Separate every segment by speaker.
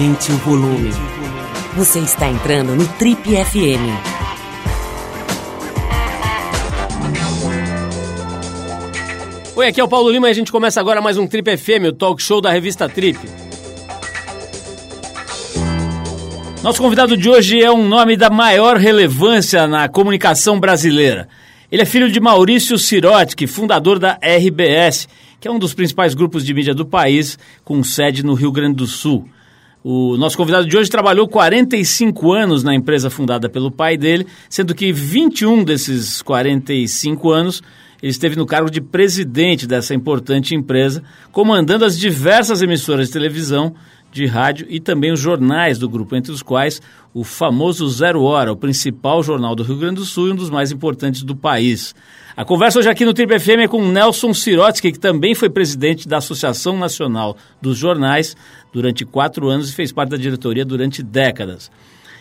Speaker 1: Aumente o volume. Você está entrando no Trip FM.
Speaker 2: Oi, aqui é o Paulo Lima e a gente começa agora mais um Trip FM, o talk show da revista Trip. Nosso convidado de hoje é um nome da maior relevância na comunicação brasileira. Ele é filho de Maurício Sirotsky, fundador da RBS, que é um dos principais grupos de mídia do país, com sede no Rio Grande do Sul. O nosso convidado de hoje trabalhou 45 anos na empresa fundada pelo pai dele, sendo que 21 desses 45 anos ele esteve no cargo de presidente dessa importante empresa, comandando as diversas emissoras de televisão, de rádio e também os jornais do grupo, entre os quais o famoso Zero Hora, o principal jornal do Rio Grande do Sul e um dos mais importantes do país. A conversa hoje aqui no Triple FM é com Nelson Sirotsky, que também foi presidente da Associação Nacional dos Jornais durante quatro anos e fez parte da diretoria durante décadas.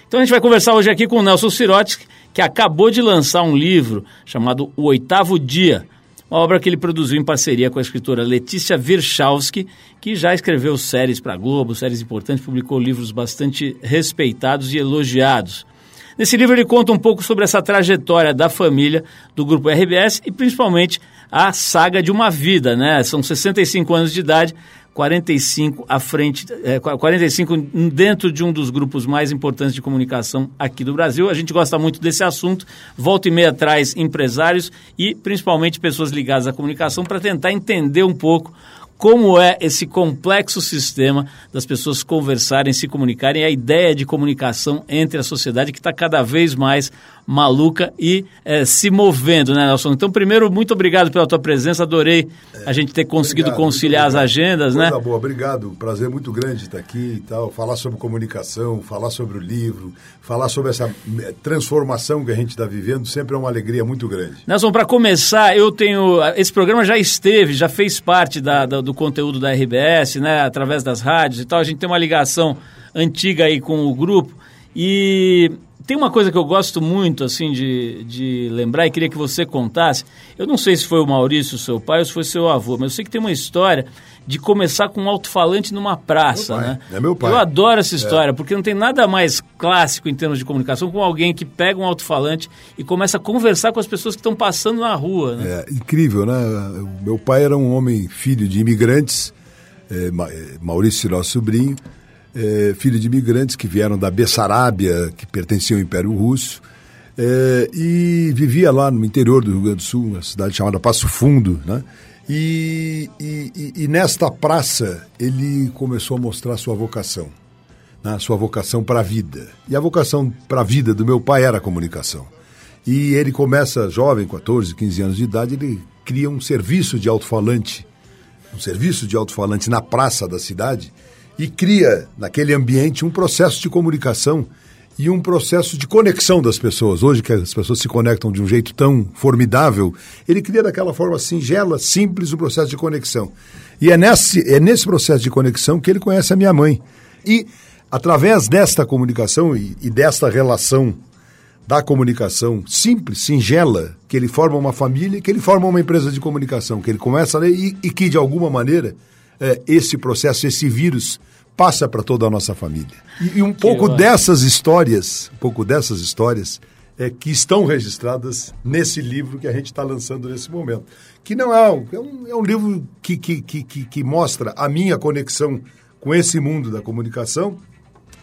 Speaker 2: Então a gente vai conversar hoje aqui com o Nelson Sirotsky, que acabou de lançar um livro chamado O Oitavo Dia, uma obra que ele produziu em parceria com a escritora Letícia Virchalski, que já escreveu séries para Globo, séries importantes, publicou livros bastante respeitados e elogiados. Nesse livro ele conta um pouco sobre essa trajetória da família do grupo RBS e principalmente a saga de uma vida, né? São 65 anos de idade, 45 à frente, é, 45 dentro de um dos grupos mais importantes de comunicação aqui do Brasil. A gente gosta muito desse assunto, volta e meia traz empresários e principalmente pessoas ligadas à comunicação para tentar entender um pouco como é esse complexo sistema das pessoas conversarem, se comunicarem, a ideia de comunicação entre a sociedade que está cada vez mais maluca e é, se movendo, né, Nelson? Então, primeiro, muito obrigado pela tua presença, adorei a gente ter conseguido obrigado, conciliar as agendas,
Speaker 3: Coisa
Speaker 2: né?
Speaker 3: boa, obrigado, prazer muito grande estar aqui e tal, falar sobre comunicação, falar sobre o livro, falar sobre essa eh, transformação que a gente está vivendo, sempre é uma alegria muito grande.
Speaker 2: Nelson, para começar, eu tenho, esse programa já esteve, já fez parte da, da, do conteúdo da RBS, né, através das rádios e tal, a gente tem uma ligação antiga aí com o grupo e tem uma coisa que eu gosto muito, assim, de, de lembrar e queria que você contasse. Eu não sei se foi o Maurício, seu pai, ou se foi seu avô, mas eu sei que tem uma história de começar com um alto-falante numa praça,
Speaker 3: meu
Speaker 2: né?
Speaker 3: É meu pai.
Speaker 2: Eu adoro essa história, é. porque não tem nada mais clássico em termos de comunicação com alguém que pega um alto-falante e começa a conversar com as pessoas que estão passando na rua, né?
Speaker 3: É incrível, né? O meu pai era um homem filho de imigrantes, é, Maurício, nosso sobrinho, é, filho de imigrantes que vieram da Bessarábia, que pertencia ao Império Russo, é, e vivia lá no interior do Rio Grande do Sul, uma cidade chamada Passo Fundo, né? E, e, e, nesta praça ele começou a mostrar sua vocação, né? sua vocação para a vida. E a vocação para a vida do meu pai era a comunicação. E ele começa, jovem, 14, 15 anos de idade, ele cria um serviço de alto-falante, um serviço de alto-falante na praça da cidade, e cria naquele ambiente um processo de comunicação e um processo de conexão das pessoas. Hoje que as pessoas se conectam de um jeito tão formidável, ele cria daquela forma singela, simples, o um processo de conexão. E é nesse, é nesse processo de conexão que ele conhece a minha mãe. E através desta comunicação e, e desta relação da comunicação simples, singela, que ele forma uma família, que ele forma uma empresa de comunicação, que ele começa a ler e, e que, de alguma maneira, é, esse processo, esse vírus, passa para toda a nossa família. E, e um que pouco eu... dessas histórias, um pouco dessas histórias, é, que estão registradas nesse livro que a gente está lançando nesse momento. Que não é um, é um, é um livro que, que, que, que, mostra a minha conexão com esse mundo da comunicação,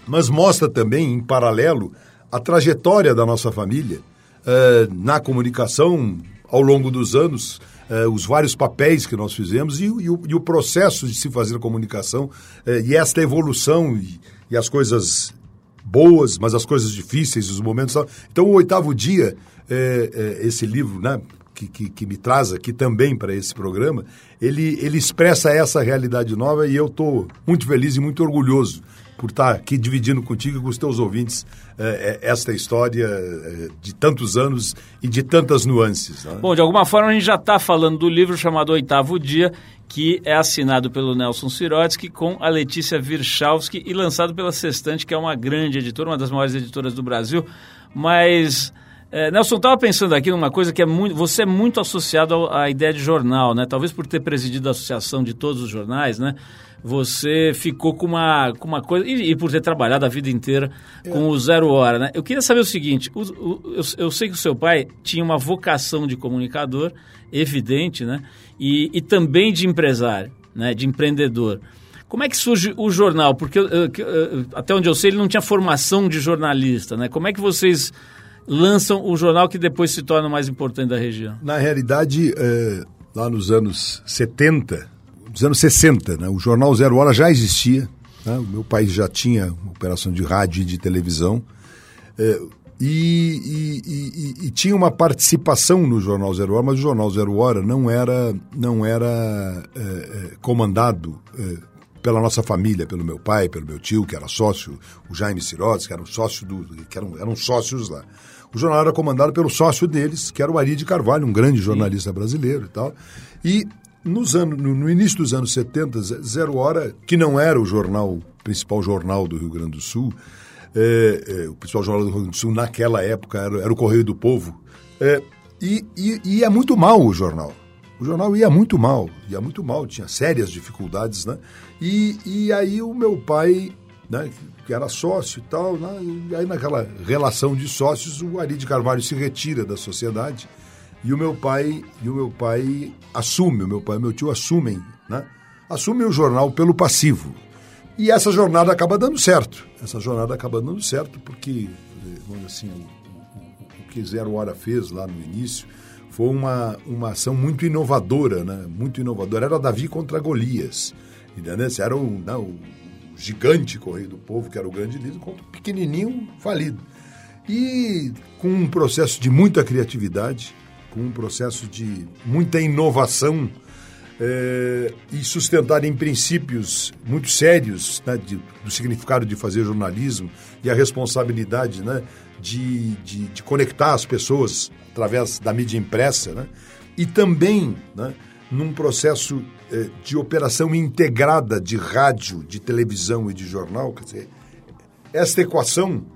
Speaker 3: mas mostra também, em paralelo, a trajetória da nossa família uh, na comunicação ao longo dos anos, uh, os vários papéis que nós fizemos e, e, o, e, o, processo de se fazer comunicação uh, e esta evolução e, e, as coisas boas, mas as coisas difíceis, os momentos. Então, o oitavo dia, é, é, esse livro, né? Que, que, que, me traz aqui também para esse programa, ele, ele expressa essa realidade nova e eu estou muito feliz e muito orgulhoso por estar aqui dividindo contigo e com os teus ouvintes eh, eh, esta história eh, de tantos anos e de tantas nuances. Né?
Speaker 2: Bom, de alguma forma a gente já está falando do livro chamado Oitavo Dia, que é assinado pelo Nelson Sirotsky com a Letícia Virchalski e lançado pela Sextante, que é uma grande editora, uma das maiores editoras do Brasil. Mas, é, Nelson, estava pensando aqui numa coisa que é muito. Você é muito associado à ideia de jornal, né? Talvez por ter presidido a associação de todos os jornais, né? Você ficou com uma, com uma coisa, e, e por ter trabalhado a vida inteira com o Zero Hora, né? Eu queria saber o seguinte, o, o, eu, eu, sei que o seu pai tinha uma vocação de comunicador, evidente, né? E, e também de empresário, né? De empreendedor. Como é que surge o jornal? Porque até onde eu sei, ele não tinha formação de jornalista, né? Como é que vocês lançam o jornal que depois se torna o mais importante da região?
Speaker 3: Na realidade, é, lá nos anos 70, nos anos 60, né, o jornal Zero Hora já existia. Né, o meu país já tinha operação de rádio e de televisão. É, e, e, e, e, tinha uma participação no Jornal Zero Hora, mas o Jornal Zero Hora não era, não era é, comandado é, pela nossa família, pelo meu pai, pelo meu tio, que era sócio, o Jaime Sirotes, que era um sócio do, que eram, eram sócios lá. O jornal era comandado pelo sócio deles, que era o Ari de Carvalho, um grande jornalista brasileiro e tal. E nos anos, no, início dos anos 70, Zero Hora, que não era o jornal, principal jornal do Rio Grande do Sul, é, é, o principal jornal do Rio Grande do Sul naquela época era, era o Correio do Povo, é, e, e ia muito mal o jornal. O jornal ia muito mal, ia muito mal, tinha sérias dificuldades, né? E, e aí o meu pai, né, que era sócio e tal, né, e aí naquela relação de sócios, o Ari de Carvalho se retira da sociedade e o meu pai, e o meu pai assume, o meu pai e meu tio assumem, né? Assumem o jornal pelo passivo. E essa jornada acaba dando certo. Essa jornada acaba dando certo porque, vamos assim, o, o, que Zero Hora fez lá no início foi uma, uma ação muito inovadora, né? Muito inovadora. Era Davi contra Golias, entendeu? Era o, não, né, gigante Correio do Povo, que era o grande líder, contra o pequenininho falido. E com um processo de muita criatividade, com um processo de muita inovação é, e sustentado em princípios muito sérios né, de, do significado de fazer jornalismo e a responsabilidade né, de, de, de conectar as pessoas através da mídia impressa, né? e também né, num processo eh, de operação integrada de rádio, de televisão e de jornal. Quer dizer, esta equação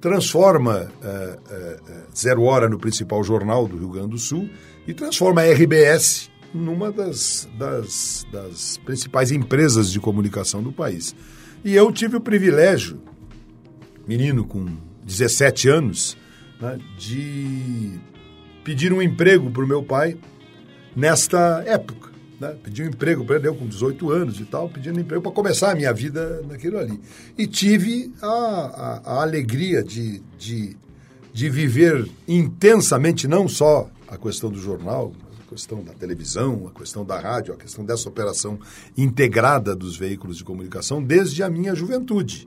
Speaker 3: transforma eh, eh, Zero Hora no principal jornal do Rio Grande do Sul e transforma a RBS numa das, das, das principais empresas de comunicação do país. E eu tive o privilégio, menino com 17 anos, né, de pedir um emprego para o meu pai nesta época. Né? Pedi um emprego para eu com 18 anos e tal, pedindo emprego para começar a minha vida naquilo ali. E tive a, a, a alegria de, de, de viver intensamente, não só a questão do jornal, a questão da televisão, a questão da rádio, a questão dessa operação integrada dos veículos de comunicação desde a minha juventude.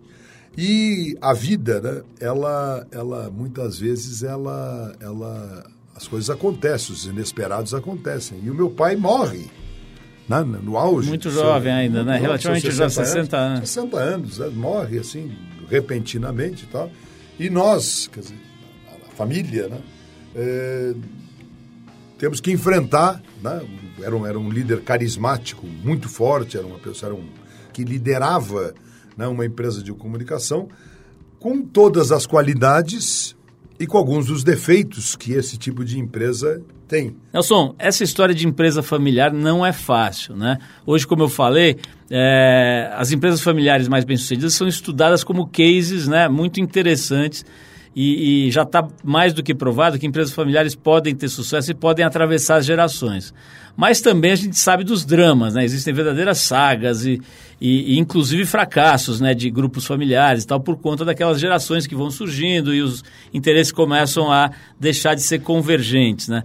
Speaker 3: E a vida, né, ela, ela muitas vezes ela, ela, as coisas acontecem, os inesperados acontecem. E o meu pai morre né, no auge.
Speaker 2: Muito jovem seu, ainda, né? Relativamente já 60 anos.
Speaker 3: anos. 60 anos, né? morre assim, repentinamente e tal. E nós, quer dizer, a família, né? É, temos que enfrentar, né? Era um, era um líder carismático, muito forte, era uma pessoa era um, que liderava né, uma empresa de comunicação, com todas as qualidades e com alguns dos defeitos que esse tipo de empresa tem.
Speaker 2: Nelson, essa história de empresa familiar não é fácil, né? Hoje, como eu falei, é, as empresas familiares mais bem-sucedidas são estudadas como cases né, muito interessantes e, e já está mais do que provado que empresas familiares podem ter sucesso e podem atravessar as gerações. Mas também a gente sabe dos dramas, né? Existem verdadeiras sagas e, e, e, inclusive fracassos né, de grupos familiares e tal, por conta daquelas gerações que vão surgindo e os interesses começam a deixar de ser convergentes, né?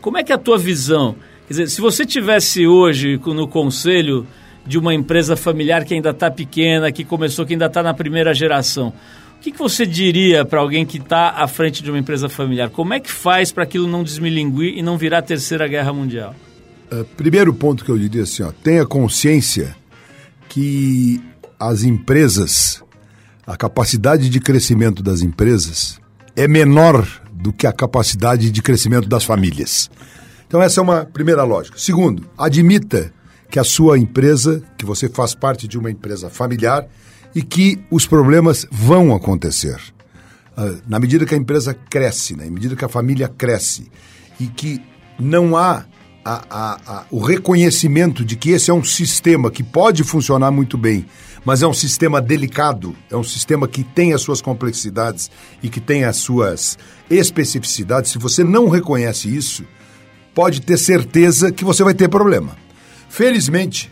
Speaker 2: Como é que é a tua visão? Quer dizer, se você tivesse hoje no conselho de uma empresa familiar que ainda está pequena, que começou, que ainda está na primeira geração, que, que você diria para alguém que está à frente de uma empresa familiar? Como é que faz para aquilo não desmilinguir e não virar a terceira guerra mundial?
Speaker 3: Uh, primeiro ponto que eu diria assim, ó, tenha consciência que as empresas, a capacidade de crescimento das empresas é menor do que a capacidade de crescimento das famílias. Então essa é uma primeira lógica. Segundo, admita que a sua empresa, que você faz parte de uma empresa familiar, e que os problemas vão acontecer. Uh, na medida que a empresa cresce, na medida que a família cresce e que não há a, a, o reconhecimento de que esse é um sistema que pode funcionar muito bem, mas é um sistema delicado, é um sistema que tem as suas complexidades e que tem as suas especificidades. Se você não reconhece isso, pode ter certeza que você vai ter problema. Felizmente,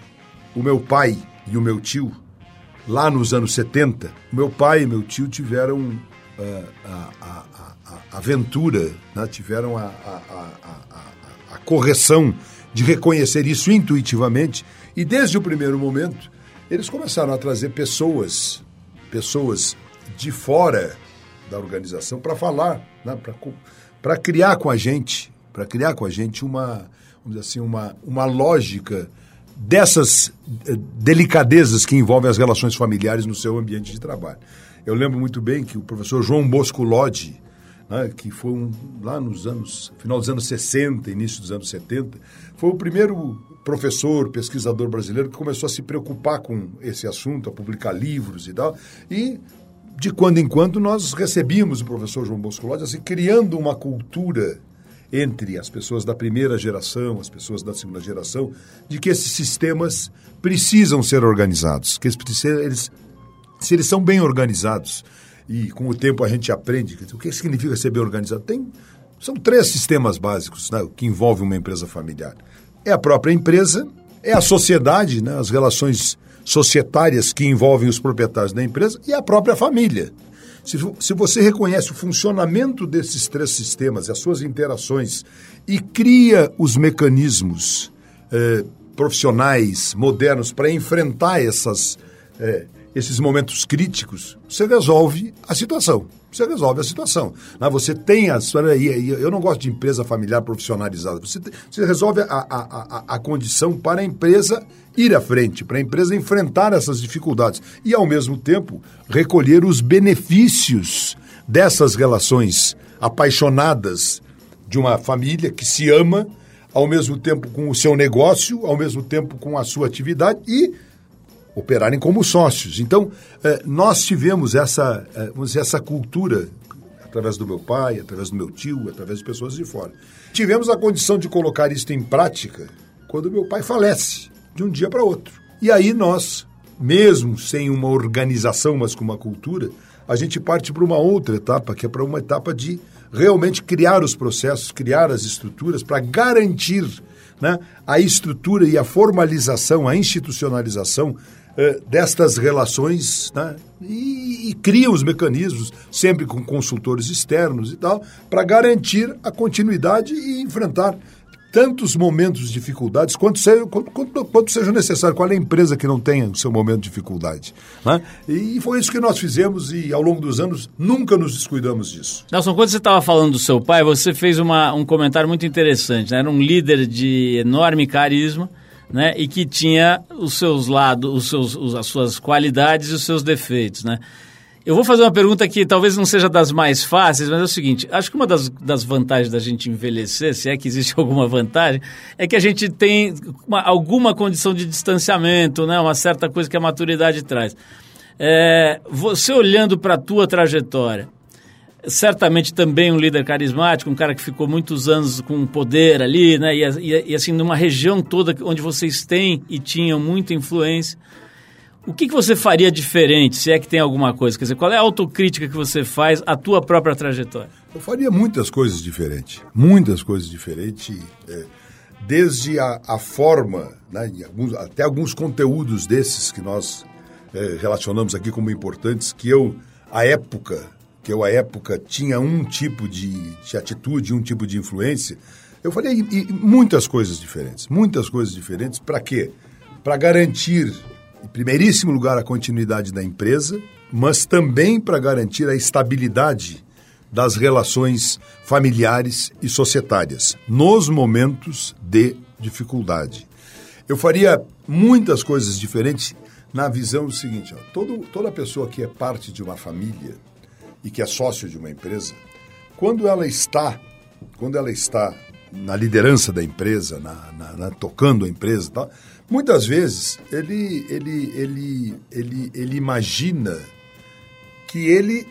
Speaker 3: o meu pai e o meu tio, lá nos anos 70, meu pai e meu tio tiveram uh, a, a, a, aventura, né? tiveram a, a correção de reconhecer isso intuitivamente. E desde o primeiro momento, eles começaram a trazer pessoas, pessoas de fora da organização para falar, né? para criar com a gente, para criar com a gente uma, vamos assim, uma, uma lógica dessas eh, delicadezas que envolvem as relações familiares no seu ambiente de trabalho. Eu lembro muito bem que o professor João Bosco Lodi, né, que foi um, lá nos anos, final dos anos 60, início dos anos 70, foi o primeiro professor, pesquisador brasileiro que começou a se preocupar com esse assunto, a publicar livros e tal. E de quando em quando nós recebíamos o professor João Bosco Lodi, assim, criando uma cultura entre as pessoas da primeira geração, as pessoas da segunda geração, de que esses sistemas precisam ser organizados, que eles, eles se eles são bem organizados, e com o tempo a gente aprende o que significa ser bem organizado. Tem, são três sistemas básicos né, que envolvem uma empresa familiar. É a própria empresa, é a sociedade, né, as relações societárias que envolvem os proprietários da empresa e a própria família. Se, se você reconhece o funcionamento desses três sistemas as suas interações e cria os mecanismos eh, profissionais, modernos, para enfrentar essas, eh, esses momentos críticos, você resolve a situação. Você resolve a situação. Né? Você tem a. Eu não gosto de empresa familiar profissionalizada. Você, você resolve a, a, a, a condição para a empresa ir à frente, para a empresa enfrentar essas dificuldades e, ao mesmo tempo, recolher os benefícios dessas relações apaixonadas de uma família que se ama, ao mesmo tempo com o seu negócio, ao mesmo tempo com a sua atividade e operarem como sócios. Então, eh, nós tivemos essa, eh, vamos dizer, essa cultura através do meu pai, através do meu tio, através de pessoas de fora. Tivemos a condição de colocar isso em prática quando meu pai falece de um dia para outro. E aí nós, mesmo sem uma organização, mas com uma cultura, a gente parte para uma outra etapa, que é para uma etapa de realmente criar os processos, criar as estruturas para garantir né, a estrutura e a formalização, a institucionalização destas relações né, e, e cria os mecanismos, sempre com consultores externos e tal, para garantir a continuidade e enfrentar tantos momentos de dificuldades quanto seja, quanto, quanto, quanto seja necessário. Qual é a empresa que não tenha o seu momento de dificuldade? Né? E foi isso que nós fizemos e ao longo dos anos nunca nos descuidamos disso.
Speaker 2: Nelson, quando você estava falando do seu pai, você fez uma, um comentário muito interessante. Né? Era um líder de enorme carisma. Né, e que tinha os seus lados, os seus, as suas qualidades e os seus defeitos, né? Eu vou fazer uma pergunta que talvez não seja das mais fáceis, mas é o seguinte: acho que uma das, das vantagens da gente envelhecer, se é que existe alguma vantagem, é que a gente tem uma, alguma condição de distanciamento, né? uma certa coisa que a maturidade traz. É, você olhando para a tua trajetória, certamente também um líder carismático, um cara que ficou muitos anos com poder ali, né? E, e, e assim, numa região toda onde vocês têm e tinham muita influência. O que, que você faria diferente, se é que tem alguma coisa? Quer dizer, qual é a autocrítica que você faz à tua própria trajetória?
Speaker 3: Eu faria muitas coisas diferentes. Muitas coisas diferentes. É, desde a, a forma, né, alguns, até alguns conteúdos desses que nós é, relacionamos aqui como importantes, que eu, a época, que eu, a época, tinha um tipo de, de atitude, um tipo de influência, eu faria e, e muitas coisas diferentes. Muitas coisas diferentes. Para quê? Para garantir em primeiríssimo lugar, a continuidade da empresa, mas também para garantir a estabilidade das relações familiares e societárias nos momentos de dificuldade. Eu faria muitas coisas diferentes na visão do seguinte: ó, todo, toda pessoa que é parte de uma família e que é sócio de uma empresa, quando ela está, quando ela está na liderança da empresa, na, na, na tocando a empresa, tal, Muitas vezes ele, ele, ele, ele, ele imagina que ele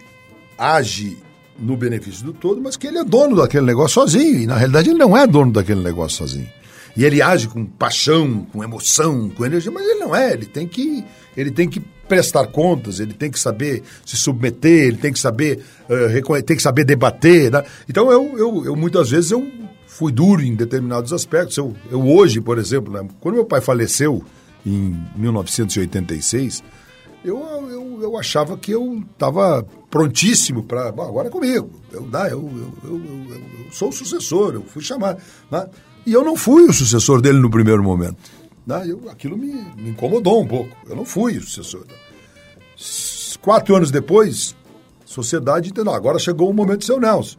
Speaker 3: age no benefício do todo, mas que ele é dono daquele negócio sozinho. E na realidade ele não é dono daquele negócio sozinho. e ele age com paixão, com emoção, com energia, mas ele não é, ele tem que, ele tem que prestar contas, ele tem que saber se submeter, ele tem que saber, uh, tem que saber debater. Né? Então, eu, eu, eu, muitas vezes eu fui duro em determinados aspectos. Eu, eu hoje, por exemplo, né, quando meu pai faleceu em 1986, eu, eu, eu achava que eu estava prontíssimo para. Agora é comigo. Eu, eu, eu, eu, sou o sucessor, eu fui chamado. Né? E eu não fui o sucessor dele no primeiro momento. Né? Eu, aquilo me, me incomodou um pouco. Eu não fui o sucessor. Quatro anos depois, sociedade entendeu. Agora chegou o momento de ser o Nelson.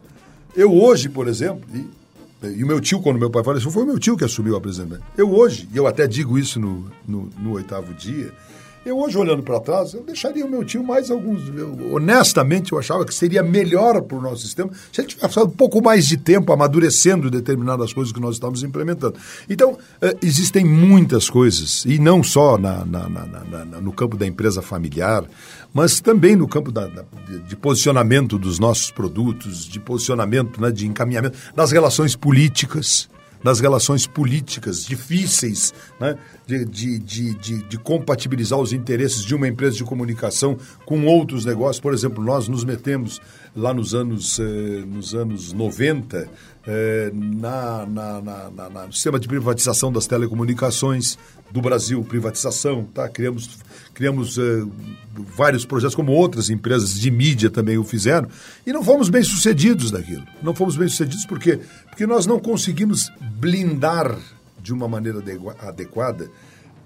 Speaker 3: Eu hoje, por exemplo, e, e o meu tio, quando meu pai faleceu, foi o meu tio que assumiu a presidência. Eu hoje, e eu até digo isso no, no, no oitavo dia, eu hoje, olhando para trás, eu deixaria o meu tio mais alguns. Eu, honestamente, eu achava que seria melhor para o nosso sistema se ele tivesse um pouco mais de tempo amadurecendo determinadas coisas que nós estamos implementando. Então, eh, existem muitas coisas, e não só na, na, na, no campo da empresa familiar, mas também no campo da, da, de posicionamento dos nossos produtos, de posicionamento, né, de encaminhamento, das relações políticas nas relações políticas difíceis, né? De, de, de, de, de compatibilizar os interesses de uma empresa de comunicação com outros negócios. Por exemplo, nós nos metemos lá nos anos, eh, nos anos 90 eh, na, na, na, na, no sistema de privatização das telecomunicações do Brasil, privatização, tá? Criamos, criamos eh, vários projetos, como outras empresas de mídia também o fizeram, e não fomos bem sucedidos naquilo. Não fomos bem sucedidos porque, porque nós não conseguimos blindar de uma maneira adequada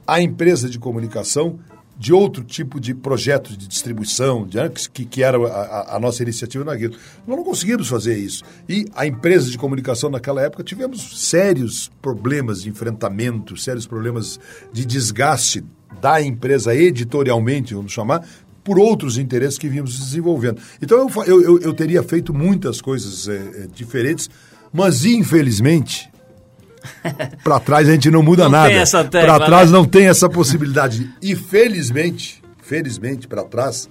Speaker 3: a empresa de comunicação de outro tipo de projeto de distribuição, de, que, que era a, a, nossa iniciativa naquilo. Nós não conseguimos fazer isso. E a empresa de comunicação naquela época tivemos sérios problemas de enfrentamento, sérios problemas de desgaste da empresa editorialmente, vamos chamar, por outros interesses que vínhamos desenvolvendo. Então eu, eu, eu teria feito muitas coisas é, diferentes, mas infelizmente para trás a gente não muda
Speaker 2: não
Speaker 3: nada. Para trás
Speaker 2: né?
Speaker 3: não tem essa possibilidade. E felizmente, felizmente para trás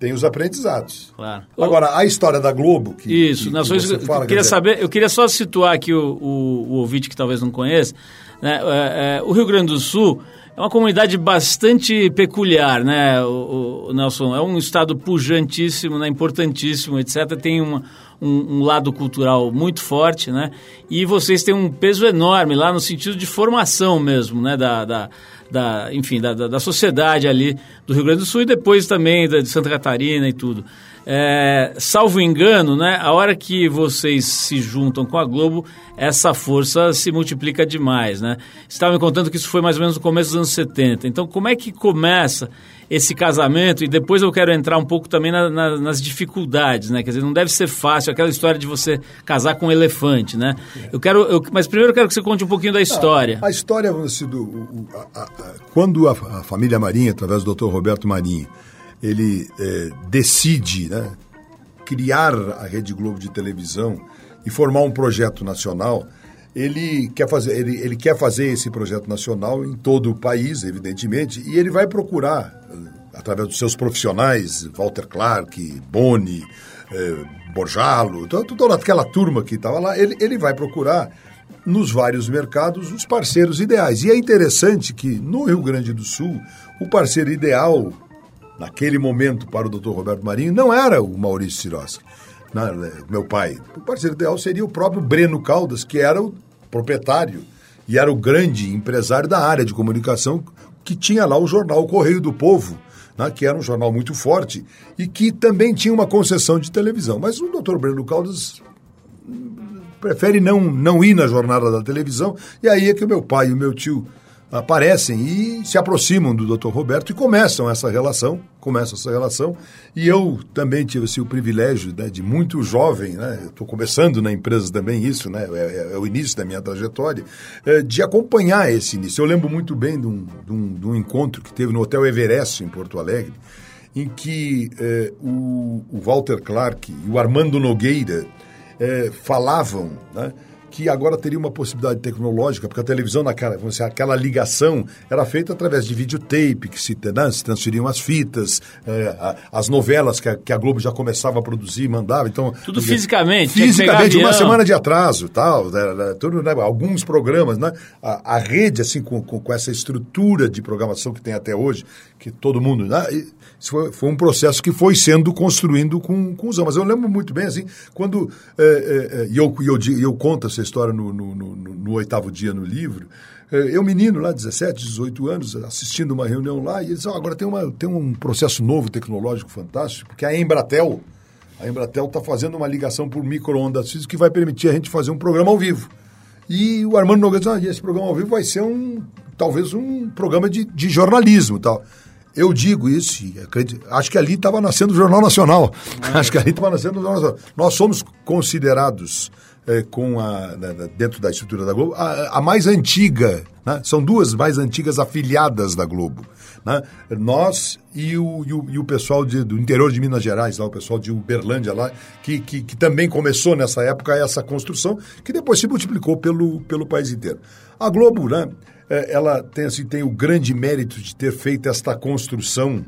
Speaker 3: tem os aprendizados.
Speaker 2: Claro.
Speaker 3: Agora, a história da Globo. Que,
Speaker 2: Isso,
Speaker 3: que,
Speaker 2: nações, que eu fala, queria saber, eu queria só situar aqui o, o, o ouvinte que talvez não conheça. Né? É, é, o Rio Grande do Sul é uma comunidade bastante peculiar, né, o, o Nelson? É um estado pujantíssimo, né, importantíssimo, etc. Tem uma, um, um, lado cultural muito forte, né? E vocês têm um peso enorme lá no sentido de formação mesmo, né? Da, da, da enfim, da, da, sociedade ali do Rio Grande do Sul e depois também da, de Santa Catarina e tudo. É, salvo engano, né, a hora que vocês se juntam com a Globo, essa força se multiplica demais. Né? Você estava me contando que isso foi mais ou menos no começo dos anos 70. Então, como é que começa esse casamento? E depois eu quero entrar um pouco também na, na, nas dificuldades. Né? Quer dizer, não deve ser fácil aquela história de você casar com um elefante. Né? Eu quero, eu, mas primeiro eu quero que você conte um pouquinho da história.
Speaker 3: a história, sido, a, a, quando a, a família Marinha, através do Dr. Roberto Marinho, ele é, decide né, criar a Rede Globo de televisão e formar um projeto nacional, ele quer fazer, ele, ele quer fazer esse projeto nacional em todo o país, evidentemente, e ele vai procurar, através dos seus profissionais, Walter Clark, Boni, eh, Borjalo, toda aquela turma que estava lá, ele, ele vai procurar nos vários mercados os parceiros ideais. E é interessante que no Rio Grande do Sul, o parceiro ideal naquele momento para o Dr. Roberto Marinho não era o Maurício Siroski, né, meu pai. O parceiro ideal seria o próprio Breno Caldas, que era o proprietário e era o grande empresário da área de comunicação que tinha lá o jornal Correio do Povo, né, que era um jornal muito forte e que também tinha uma concessão de televisão. Mas o doutor Breno Caldas prefere não, não ir na jornada da televisão, e aí é que o meu pai e o meu tio aparecem e se aproximam do Dr. Roberto e começam essa relação, começam essa relação. E eu também tive assim, o privilégio né, de muito jovem, né, estou começando na empresa também isso, né, é, é, é, o início da minha trajetória, é, de acompanhar esse início. Eu lembro muito bem de um, de um, de um encontro que teve no Hotel Everest, em Porto Alegre, em que é, o, o, Walter Clark e o Armando Nogueira é, falavam né, que agora teria uma possibilidade tecnológica, porque a televisão naquela, dizer, aquela ligação era feita através de videotape, que se, né, se transferiam as fitas, é, as novelas que a, que a, Globo já começava a produzir, mandava. Então,
Speaker 2: tudo fisicamente.
Speaker 3: Fisicamente, uma semana de atraso, tal, né, né, tudo, né, alguns programas, né? A, a rede, assim, com, com, com, essa estrutura de programação que tem até hoje, que todo mundo. Né, foi, foi, um processo que foi sendo construindo com, com os anos. Mas eu lembro muito bem, assim, quando. É, é, e eu, eu, eu conto essa história no, no, no, no oitavo dia no livro. É, eu, menino lá, 17, 18 anos, assistindo uma reunião lá, e eles disseram, agora tem, uma, tem um processo novo tecnológico fantástico, porque a Embratel, a Embratel está fazendo uma ligação por micro-ondas que vai permitir a gente fazer um programa ao vivo. E o Armando Nogueira disse, ah, esse programa ao vivo vai ser um, talvez um programa de, de jornalismo tal. Eu digo isso, acredito, acho que ali estava nascendo o Jornal Nacional. É. Acho que ali estava nascendo o Jornal Nacional. Nós somos considerados é, com a, dentro da estrutura da Globo, a, a mais antiga, né? são duas mais antigas afiliadas da Globo. Né? Nós e o, e o, e o pessoal de, do interior de Minas Gerais, lá, o pessoal de Uberlândia, lá, que, que, que, também começou nessa época essa construção, que depois se multiplicou pelo, pelo país inteiro. A Globo, né, ela tem, assim, tem o grande mérito de ter feito esta construção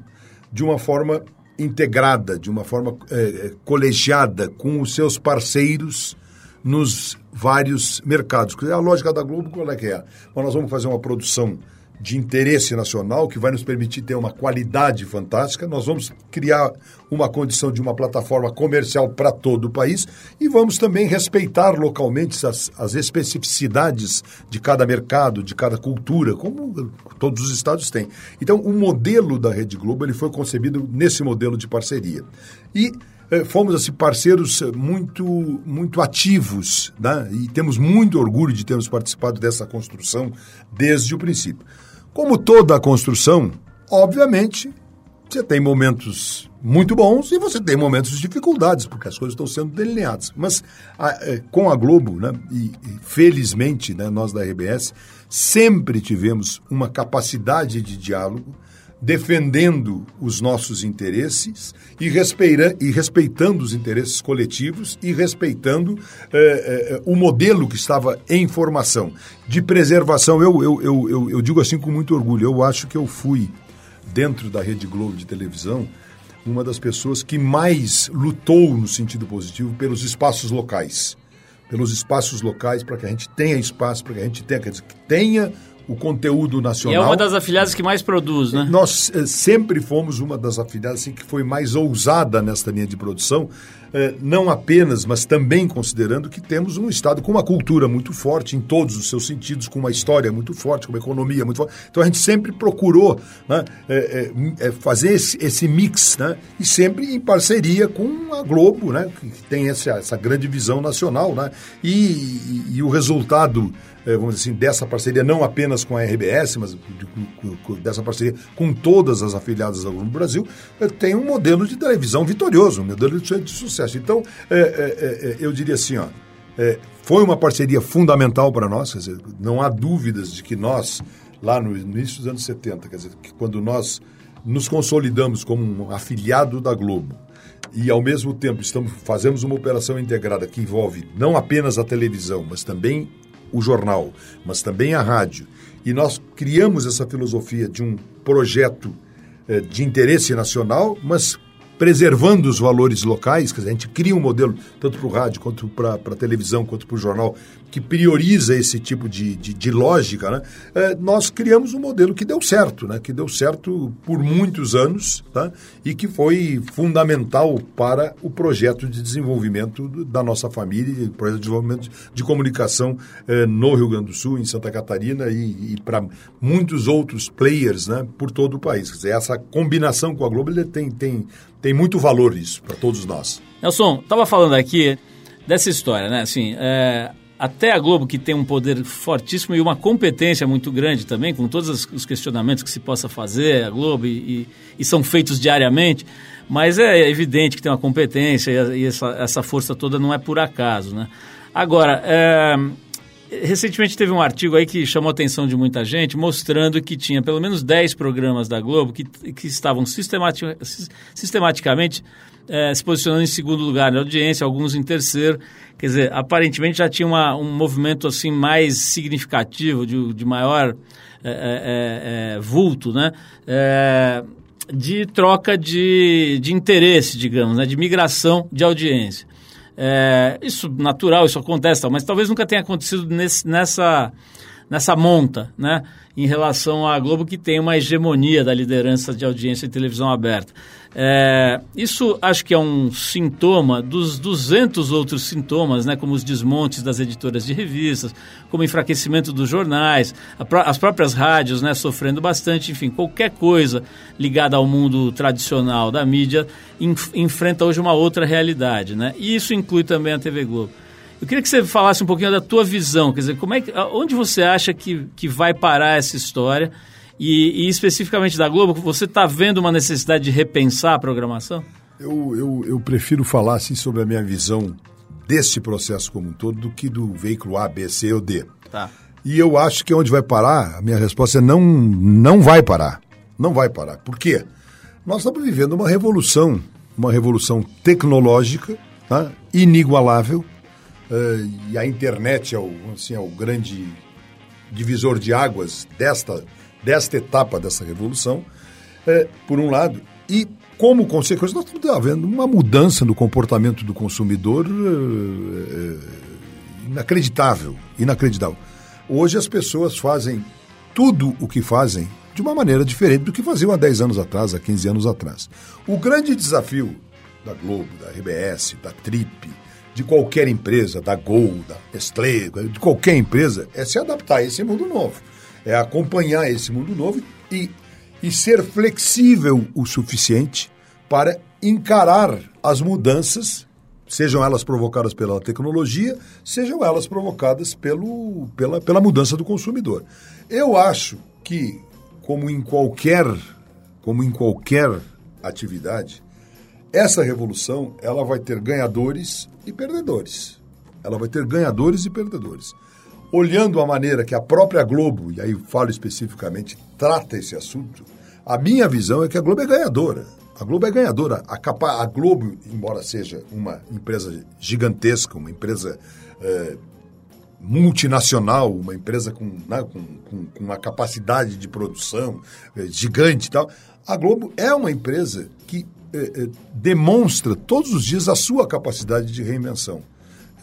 Speaker 3: de uma forma integrada, de uma forma é, é colegiada com os seus parceiros nos vários mercados. A lógica da Globo qual é que é? Nós vamos fazer uma produção de interesse nacional que vai nos permitir ter uma qualidade fantástica. Nós vamos criar uma condição de uma plataforma comercial para todo o país e vamos também respeitar localmente as, as especificidades de cada mercado, de cada cultura, como todos os estados têm. Então, o modelo da Rede Globo ele foi concebido nesse modelo de parceria. E eh, fomos assim, parceiros eh, muito, muito ativos né? e temos muito orgulho de termos participado dessa construção desde o princípio. Como toda a construção, obviamente, você tem momentos muito bons e você tem momentos de dificuldades, porque as coisas estão sendo delineadas. Mas a, eh, com a Globo, né, e, e felizmente né, nós da RBS, sempre tivemos uma capacidade de diálogo defendendo os nossos interesses e, respeira, e respeitando os interesses coletivos e respeitando eh, eh, o modelo que estava em formação. De preservação, eu, eu, eu, eu, eu digo assim com muito orgulho, eu acho que eu fui, dentro da Rede Globo de televisão, uma das pessoas que mais lutou no sentido positivo pelos espaços locais. Pelos espaços locais, para que a gente tenha espaço, para que a gente tenha, dizer, que tenha o conteúdo nacional.
Speaker 2: E é uma das afiliadas que mais produz, né?
Speaker 3: Nós eh, sempre fomos uma das afiliadas assim, que foi mais ousada nesta linha de produção, não apenas, mas também considerando que temos um Estado com uma cultura muito forte em todos os seus sentidos, com uma história muito forte, com uma economia muito forte. Então a gente sempre procurou né, é, é, fazer esse, esse, mix, né, e sempre em parceria com a Globo, né, que tem essa, essa grande visão nacional. Né, e, e, o resultado vamos dizer assim, dessa parceria, não apenas com a RBS, mas de, de, dessa parceria com todas as afiliadas da Globo Brasil, tem um modelo de televisão vitorioso, um modelo de, sucesso. Então, é, é, é, eu diria assim, ó, foi uma parceria fundamental para nós, dizer, não há dúvidas de que nós, lá no início dos anos 70, quer dizer, que quando nós nos consolidamos como um afiliado da Globo, e ao mesmo tempo estamos fazemos uma operação integrada que envolve não apenas a televisão, mas também o jornal, mas também a rádio. E nós criamos essa filosofia de um projeto eh, de interesse nacional, mas preservando os valores locais, quer dizer, a gente cria um modelo, tanto para o rádio, quanto para a televisão, quanto para o jornal, que prioriza esse tipo de, de, de lógica, né? É, nós criamos um modelo que deu certo, né? que deu certo por muitos anos tá? e que foi fundamental para o projeto de desenvolvimento da nossa família, o projeto de desenvolvimento de comunicação é, no Rio Grande do Sul, em Santa Catarina e, e para muitos outros players né? por todo o país. Quer dizer, essa combinação com a Globo ele tem, tem, tem muito valor isso para todos nós.
Speaker 2: Nelson, estava falando aqui dessa história, né? Assim, é, até a Globo, que tem um poder fortíssimo e uma competência muito grande também, com todos os questionamentos que se possa fazer, a Globo, e, e, são feitos diariamente, mas é evidente que tem uma competência e essa, essa, força toda não é por acaso, né? Agora, é, recentemente teve um artigo aí que chamou a atenção de muita gente, mostrando que tinha pelo menos 10 programas da Globo que, que estavam sistematic, sistematicamente é, se posicionando em segundo lugar na audiência, alguns em terceiro. Quer dizer, aparentemente já tinha uma, um movimento assim mais significativo, de, de maior é, é, vulto, né? de troca de, de interesse, digamos, né? de migração de audiência. É, isso natural, isso acontece, mas talvez nunca tenha acontecido nesse, nessa, nessa monta, né? Em relação à Globo, que tem uma hegemonia da liderança de audiência de televisão aberta. É, isso acho que é um sintoma dos 200 outros sintomas, né, como os desmontes das editoras de revistas, como o enfraquecimento dos jornais, as próprias rádios né, sofrendo bastante, enfim, qualquer coisa ligada ao mundo tradicional da mídia enf, enfrenta hoje uma outra realidade. Né? E isso inclui também a TV Globo. Eu queria que você falasse um pouquinho da tua visão, quer dizer, como é que, onde você acha que, que vai parar essa história? E, e especificamente da Globo, você está vendo uma necessidade de repensar a programação?
Speaker 3: Eu, eu, eu prefiro falar assim, sobre a minha visão deste processo como um todo do que do veículo A, B, C ou D.
Speaker 2: Tá.
Speaker 3: E eu acho que onde vai parar, a minha resposta é não, não vai parar. Não vai parar. Por quê? Nós estamos vivendo uma revolução, uma revolução tecnológica tá? inigualável. Uh, e a internet é o, assim, é o grande divisor de águas desta desta etapa dessa revolução, é, por um lado, e como consequência nós estamos vendo uma mudança no comportamento do consumidor é, é, inacreditável, inacreditável. Hoje as pessoas fazem tudo o que fazem de uma maneira diferente do que faziam há 10 anos atrás, há 15 anos atrás. O grande desafio da Globo, da RBS, da Trip, de qualquer empresa, da Gol, da Nestlé, de qualquer empresa, é se adaptar a esse mundo novo é acompanhar esse mundo novo e, e ser flexível o suficiente para encarar as mudanças, sejam elas provocadas pela tecnologia, sejam elas provocadas pelo, pela, pela mudança do consumidor. Eu acho que, como em qualquer, como em qualquer atividade, essa revolução ela vai ter ganhadores e perdedores. Ela vai ter ganhadores e perdedores olhando a maneira que a própria Globo, e aí falo especificamente, trata esse assunto, a minha visão é que a Globo é ganhadora. A Globo é ganhadora. A, capa, a Globo, embora seja uma empresa gigantesca, uma empresa é, multinacional, uma empresa com, né, com, com, com, uma capacidade de produção é, gigante e tal, a Globo é uma empresa que é, demonstra todos os dias a sua capacidade de reinvenção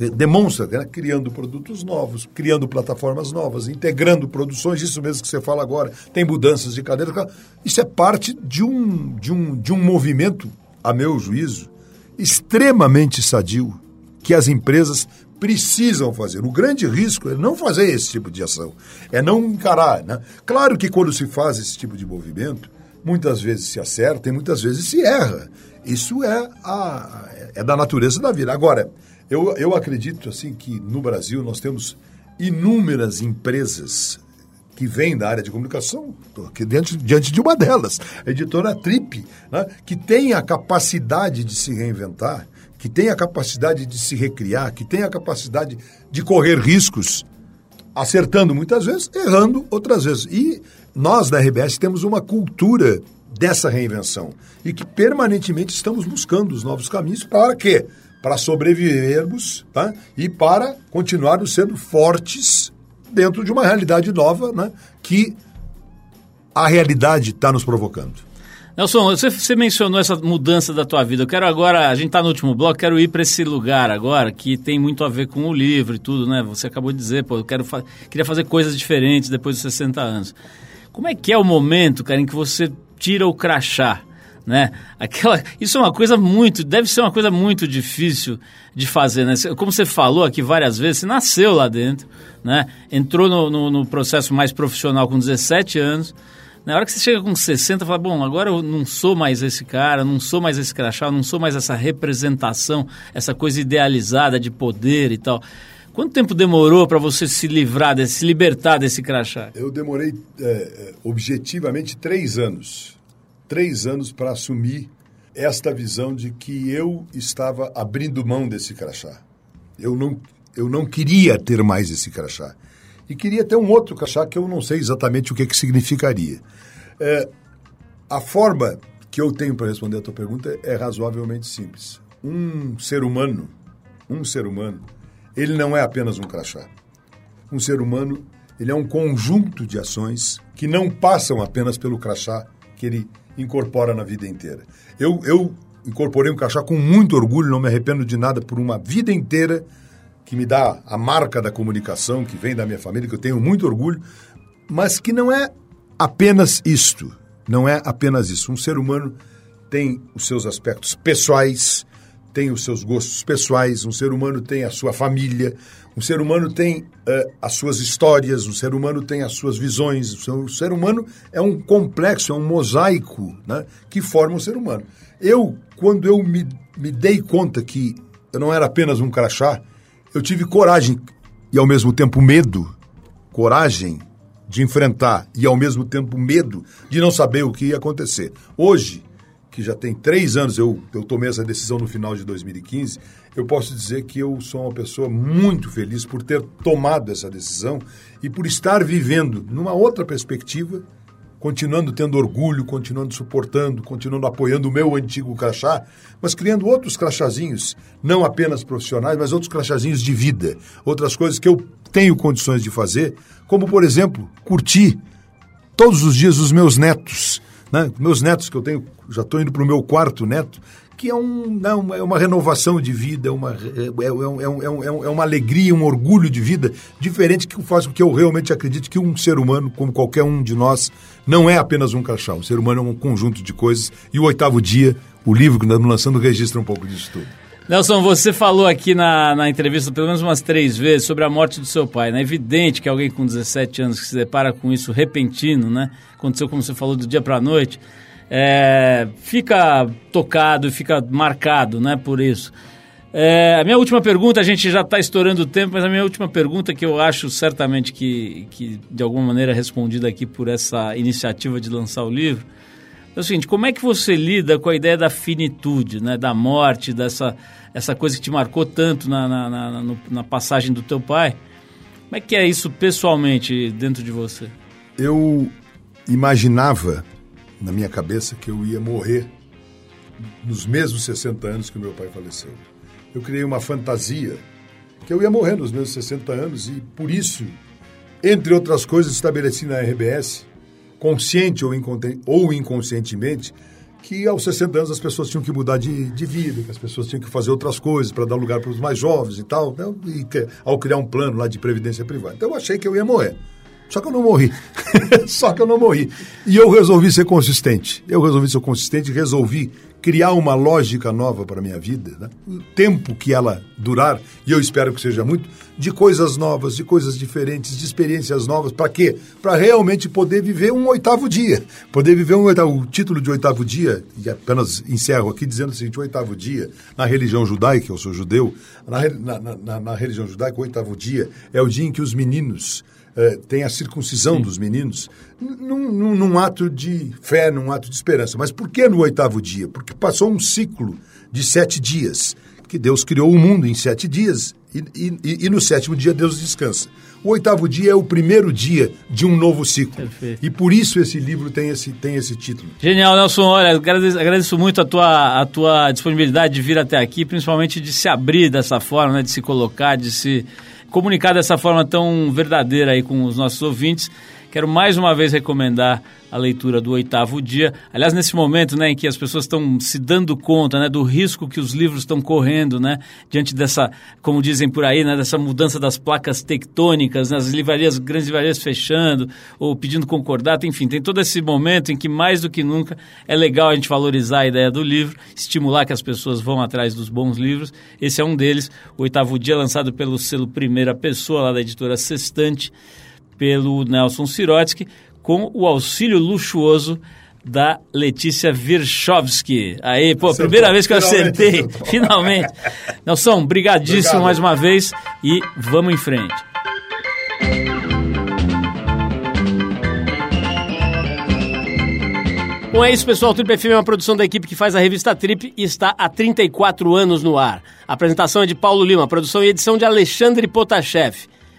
Speaker 3: demonstra, né? criando produtos novos, criando plataformas novas, integrando produções, isso mesmo que você fala agora, tem mudanças de cadeira. Isso é parte de um, de um, de um movimento, a meu juízo, extremamente sadio, que as empresas precisam fazer. O grande risco é não fazer esse tipo de ação, é não encarar. Né? Claro que quando se faz esse tipo de movimento, muitas vezes se acerta e muitas vezes se erra. Isso é, a, é da natureza da vida. Agora, eu, eu acredito assim que no Brasil nós temos inúmeras empresas que vêm da área de comunicação, aqui diante, diante de uma delas, a editora Trip, né, que tem a capacidade de se reinventar, que tem a capacidade de se recriar, que tem a capacidade de correr riscos, acertando muitas vezes, errando outras vezes. E nós da RBS temos uma cultura dessa reinvenção e que permanentemente estamos buscando os novos caminhos para quê? Para sobrevivermos tá? e para continuarmos sendo fortes dentro de uma realidade nova né? que a realidade está nos provocando.
Speaker 2: Nelson, você, você, mencionou essa mudança da tua vida. Eu quero agora, a gente está no último bloco, quero ir para esse lugar agora que tem muito a ver com o livro e tudo, né? Você acabou de dizer, pô, eu quero fa queria fazer coisas diferentes depois dos 60 anos. Como é que é o momento, cara, em que você tira o crachá? Né? Aquela, isso é uma coisa muito, deve ser uma coisa muito difícil de fazer, né? Como você falou aqui várias vezes, você nasceu lá dentro, né? Entrou no, no, no processo mais profissional com 17 anos. Na hora que você chega com 60, fala, bom, agora eu não sou mais esse cara, não sou mais esse crachá, não sou mais essa representação, essa coisa idealizada de poder e tal. Quanto tempo demorou para você se livrar, desse, se libertar desse crachá?
Speaker 3: Eu demorei é, objetivamente três anos três anos para assumir esta visão de que eu estava abrindo mão desse crachá. Eu não, eu não queria ter mais esse crachá. E queria ter um outro crachá que eu não sei exatamente o que, que significaria. É, a forma que eu tenho para responder a tua pergunta é razoavelmente simples. Um ser humano, um ser humano, ele não é apenas um crachá. Um ser humano, ele é um conjunto de ações que não passam apenas pelo crachá que ele incorpora na vida inteira. Eu, eu incorporei um crachá com muito orgulho, não me arrependo de nada por uma vida inteira que me dá a marca da comunicação, que vem da minha família, que eu tenho muito orgulho, mas que não é apenas isto. Não é apenas isso. Um ser humano tem os seus aspectos pessoais, tem os seus gostos pessoais, um ser humano tem a sua família, um ser humano tem uh, as suas histórias, um ser humano tem as suas visões. O ser humano é um complexo, é um mosaico né, que forma o ser humano. Eu, quando eu me, me dei conta que eu não era apenas um crachá, eu tive coragem e ao mesmo tempo medo, coragem de enfrentar e ao mesmo tempo medo de não saber o que ia acontecer. Hoje, que já tem três anos, eu, eu tomei essa decisão no final de 2015, eu posso dizer que eu sou uma pessoa muito feliz por ter tomado essa decisão e por estar vivendo numa outra perspectiva continuando tendo orgulho, continuando suportando, continuando apoiando o meu antigo crachá, mas criando outros crachazinhos, não apenas profissionais, mas outros crachazinhos de vida, outras coisas que eu tenho condições de fazer, como, por exemplo, curtir todos os dias os meus netos. Né? Meus netos, que eu tenho, já estou indo para o meu quarto neto, que é, um, não, é uma renovação de vida, uma, é, é, é, é, uma alegria, um orgulho de vida diferente que faz com que eu realmente acredite que um ser humano, como qualquer um de nós, não é apenas um crachá. O ser humano é um conjunto de coisas. E o oitavo dia, o livro que nós estamos lançando, registra um pouco disso tudo.
Speaker 2: Nelson, você falou aqui na, na entrevista pelo menos umas três vezes sobre a morte do seu pai. Né? É evidente que alguém com 17 anos que se depara com isso repentino, né? Aconteceu, como você falou, do dia para a noite é, fica tocado, fica marcado né, por isso. É, a minha última pergunta, a gente já está estourando o tempo, mas a minha última pergunta, que eu acho certamente que, que de alguma maneira respondida aqui por essa iniciativa de lançar o livro, é o seguinte: como é que você lida com a ideia da finitude, né, da morte, dessa essa coisa que te marcou tanto na, na, na, na passagem do teu pai? Como é que é isso pessoalmente dentro de você?
Speaker 3: Eu imaginava na minha cabeça que eu ia morrer nos mesmos 60 anos que o meu pai faleceu. Eu criei uma fantasia que eu ia morrer nos meus 60 anos e por isso, entre outras coisas, estabeleci na RBS, consciente ou, ou inconscientemente, que aos 60 anos as pessoas tinham que mudar de, de vida, que as pessoas tinham que fazer outras coisas para dar lugar para os mais jovens e tal, né? e ao criar um plano lá de previdência privada. Então eu achei que eu ia morrer. Só que eu não morri. Só que eu não morri. E eu resolvi ser consistente. Eu resolvi ser consistente resolvi criar uma lógica nova para a minha vida, né? o tempo que ela durar, e eu espero que seja muito, de coisas novas, de coisas diferentes, de experiências novas. Para quê? Para realmente poder viver um oitavo dia. Poder viver um oitavo. O título de oitavo dia, e apenas encerro aqui dizendo o seguinte: oitavo dia, na religião judaica, eu sou judeu, na, na, na, na religião judaica, o oitavo dia é o dia em que os meninos tem a circuncisão Sim. dos meninos, num, num, num, ato de fé, num ato de esperança. Mas por que no oitavo dia? Porque passou um ciclo de sete dias, que Deus criou o mundo em sete dias e, e, e no sétimo dia Deus descansa. O oitavo dia é o primeiro dia de um novo ciclo. Perfeito. E por isso esse livro tem esse, tem esse título.
Speaker 2: Genial, Nelson. Olha, agradeço, agradeço muito a tua, a tua disponibilidade de vir até aqui, principalmente de se abrir dessa forma, né, de se colocar, de se comunicar dessa forma tão verdadeira aí com os nossos ouvintes. Quero mais uma vez recomendar a leitura do oitavo dia. Aliás, nesse momento né, em que as pessoas estão se dando conta né, do risco que os livros estão correndo, né, diante dessa, como dizem por aí, né, dessa mudança das placas tectônicas, né, as livrarias, grandes livrarias fechando ou pedindo concordata, enfim, tem todo esse momento em que mais do que nunca é legal a gente valorizar a ideia do livro, estimular que as pessoas vão atrás dos bons livros. Esse é um deles, o oitavo dia, lançado pelo selo Primeira Pessoa, lá da editora Sextante pelo Nelson Sirotsky, com o auxílio luxuoso da Letícia Virchovski. Aí, pô, Acertou. primeira vez que eu acertei, finalmente. Nelson, brigadíssimo Obrigado. mais uma vez e vamos em frente. Bom, é isso, pessoal. O Trip FM é uma produção da equipe que faz a revista Trip e está há 34 anos no ar. A apresentação é de Paulo Lima, produção e edição de Alexandre Potashev.